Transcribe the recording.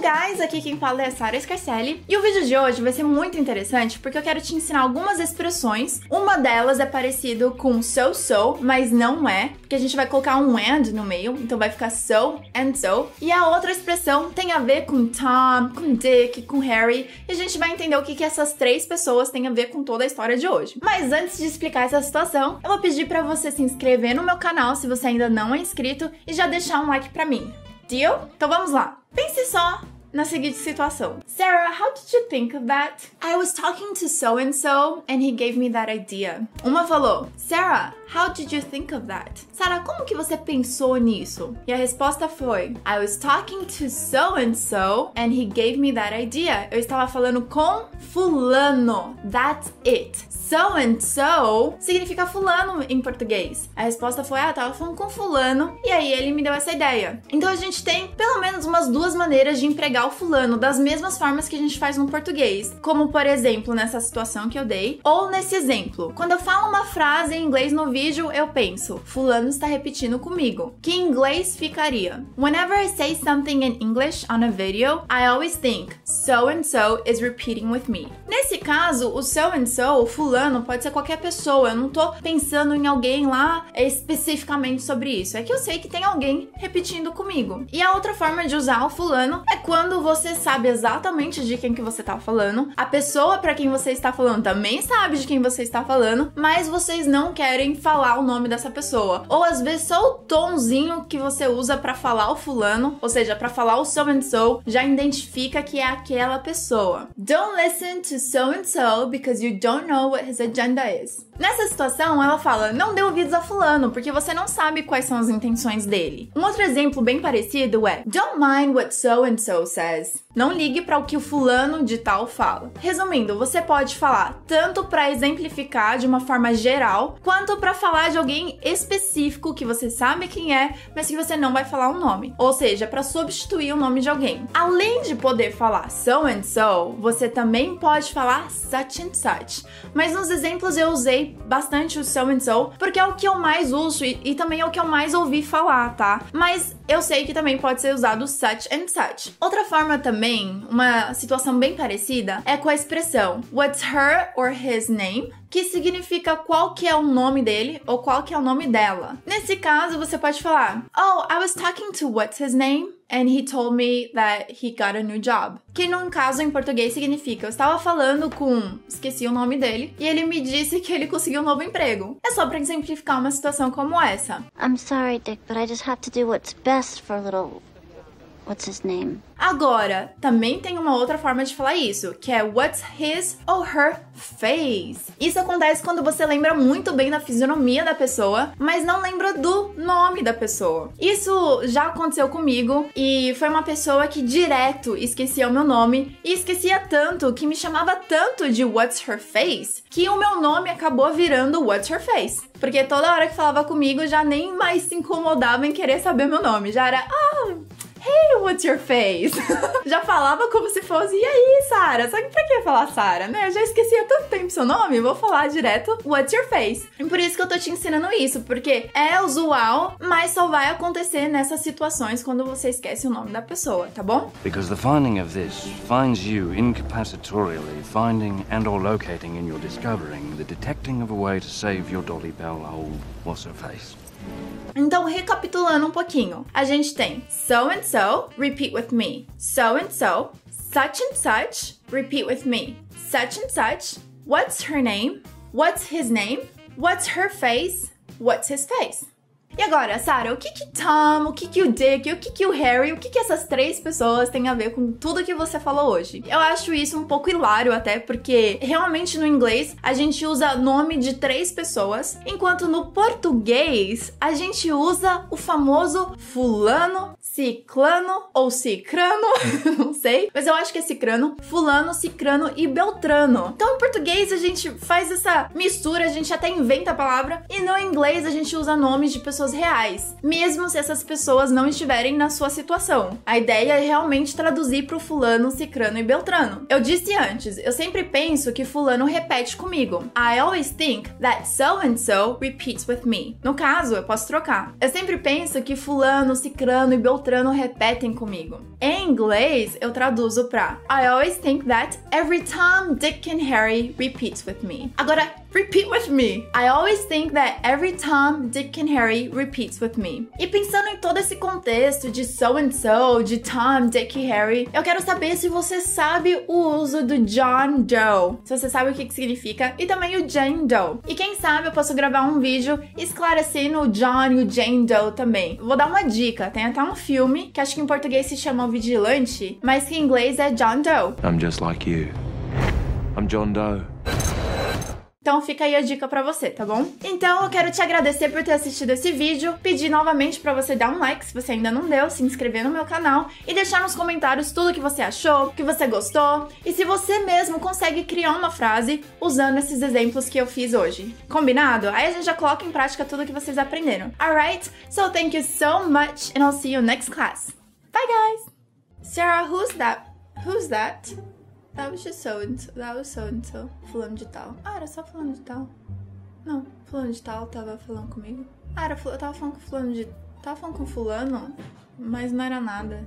guys, aqui quem fala é a Sarah Scarcelli e o vídeo de hoje vai ser muito interessante porque eu quero te ensinar algumas expressões. Uma delas é parecido com so so, mas não é, porque a gente vai colocar um and no meio, então vai ficar so and so. E a outra expressão tem a ver com Tom, com Dick, com Harry, e a gente vai entender o que, que essas três pessoas têm a ver com toda a história de hoje. Mas antes de explicar essa situação, eu vou pedir para você se inscrever no meu canal se você ainda não é inscrito e já deixar um like para mim. Deal? Então vamos lá. Pense só na seguinte situação. Sarah, how did you think of that? I was talking to so and so and he gave me that idea. Uma falou: Sarah, how did you think of that? Sarah, como que você pensou nisso? E a resposta foi: I was talking to so and so and he gave me that idea. Eu estava falando com fulano. That's it. So and so significa fulano em português. A resposta foi: ah, tava falando com fulano e aí ele me deu essa ideia. Então a gente tem pelo menos umas duas maneiras de empregar o fulano das mesmas formas que a gente faz no português, como por exemplo nessa situação que eu dei, ou nesse exemplo. Quando eu falo uma frase em inglês no vídeo, eu penso: fulano está repetindo comigo. Que inglês ficaria: Whenever I say something in English on a video, I always think so and so is repeating with me. Nesse caso, o so and so, o fulano pode ser qualquer pessoa. Eu não tô pensando em alguém lá especificamente sobre isso. É que eu sei que tem alguém repetindo comigo. E a outra forma de usar o fulano é quando você sabe exatamente de quem que você tá falando. A pessoa para quem você está falando também sabe de quem você está falando, mas vocês não querem falar o nome dessa pessoa. Ou às vezes só o tonzinho que você usa para falar o fulano, ou seja, para falar o so and so, já identifica que é aquela pessoa. Don't listen to so and so because you don't know what his agenda is. Nessa situação, ela fala: não dê ouvidos a fulano, porque você não sabe quais são as intenções dele. Um outro exemplo bem parecido é: Don't mind what so and so says. Não ligue para o que o fulano de tal fala. Resumindo, você pode falar tanto para exemplificar de uma forma geral, quanto para falar de alguém específico que você sabe quem é, mas que você não vai falar o nome. Ou seja, para substituir o nome de alguém. Além de poder falar so and so, você também pode falar such and such. Mas nos exemplos eu usei bastante o so and so, porque é o que eu mais uso e, e também é o que eu mais ouvi falar, tá? Mas eu sei que também pode ser usado such and such. Outra forma também, uma situação bem parecida, é com a expressão What's her or his name? que significa qual que é o nome dele ou qual que é o nome dela. Nesse caso, você pode falar: Oh, I was talking to what's his name? And he told me that he got a new job. Que no caso em português significa eu estava falando com, esqueci o nome dele, e ele me disse que ele conseguiu um novo emprego. É só para exemplificar uma situação como essa. I'm sorry, Dick, but I just have to do what's best for little What's his name? Agora, também tem uma outra forma de falar isso, que é what's his or her face. Isso acontece quando você lembra muito bem da fisionomia da pessoa, mas não lembra do nome da pessoa. Isso já aconteceu comigo e foi uma pessoa que direto esquecia o meu nome e esquecia tanto que me chamava tanto de what's her face que o meu nome acabou virando what's her face. Porque toda hora que falava comigo já nem mais se incomodava em querer saber meu nome. Já era, ah, Hey, what's your face? já falava como se fosse, e aí, Sara? Que pra que falar Sara, né? Eu já esqueci há tanto tempo seu nome, vou falar direto what's your face. E por isso que eu tô te ensinando isso, porque é usual, mas só vai acontecer nessas situações quando você esquece o nome da pessoa, tá bom? Because the finding of this finds you incapacitatorially finding and or locating in your discovering the detecting of a way to save your Dolly Bell old what's her face. Então, recapitulando um pouquinho, a gente tem so and so, repeat with me. So and so, such and such, repeat with me. Such and such, what's her name? What's his name? What's her face? What's his face? E agora, Sarah, o que que Tom, o que que o Dick, o que que o Harry, o que que essas três pessoas têm a ver com tudo que você falou hoje? Eu acho isso um pouco hilário até, porque realmente no inglês a gente usa nome de três pessoas, enquanto no português a gente usa o famoso fulano, ciclano ou cicrano, não sei, mas eu acho que é cicrano, fulano, cicrano e beltrano. Então em português a gente faz essa mistura, a gente até inventa a palavra, e no inglês a gente usa nomes de pessoas reais, mesmo se essas pessoas não estiverem na sua situação. A ideia é realmente traduzir para o fulano, cicrano e beltrano. Eu disse antes, eu sempre penso que fulano repete comigo. I always think that so and so repeats with me. No caso, eu posso trocar. Eu sempre penso que fulano, cicrano e beltrano Beltrano repetem comigo. Em inglês, eu traduzo pra I always think that every time Dick and Harry repeats with me. Agora, repeat with me. I always think that every time Dick and Harry repeats with me. E pensando em todo esse contexto de so and so, de Tom, Dick e Harry, eu quero saber se você sabe o uso do John Doe. Se você sabe o que, que significa. E também o Jane Doe. E quem sabe eu posso gravar um vídeo esclarecendo o John e o Jane Doe também. Vou dar uma dica. Tem até um filme que acho que em português se chama O Vigilante, mas que em inglês é John Doe. I'm just like you. I'm John Doe. Então fica aí a dica pra você, tá bom? Então eu quero te agradecer por ter assistido esse vídeo, pedir novamente pra você dar um like se você ainda não deu, se inscrever no meu canal e deixar nos comentários tudo que você achou, que você gostou e se você mesmo consegue criar uma frase usando esses exemplos que eu fiz hoje. Combinado? Aí a gente já coloca em prática tudo que vocês aprenderam. Alright? So thank you so much and I'll see you next class. Bye guys! Sarah, who's that? Who's that? That was just so and so. That was so and so. Fulano de tal. Ah, era só fulano de tal. Não, fulano de tal tava falando comigo. Ah, era, eu tava falando com fulano de. Tava falando com fulano, mas não era nada.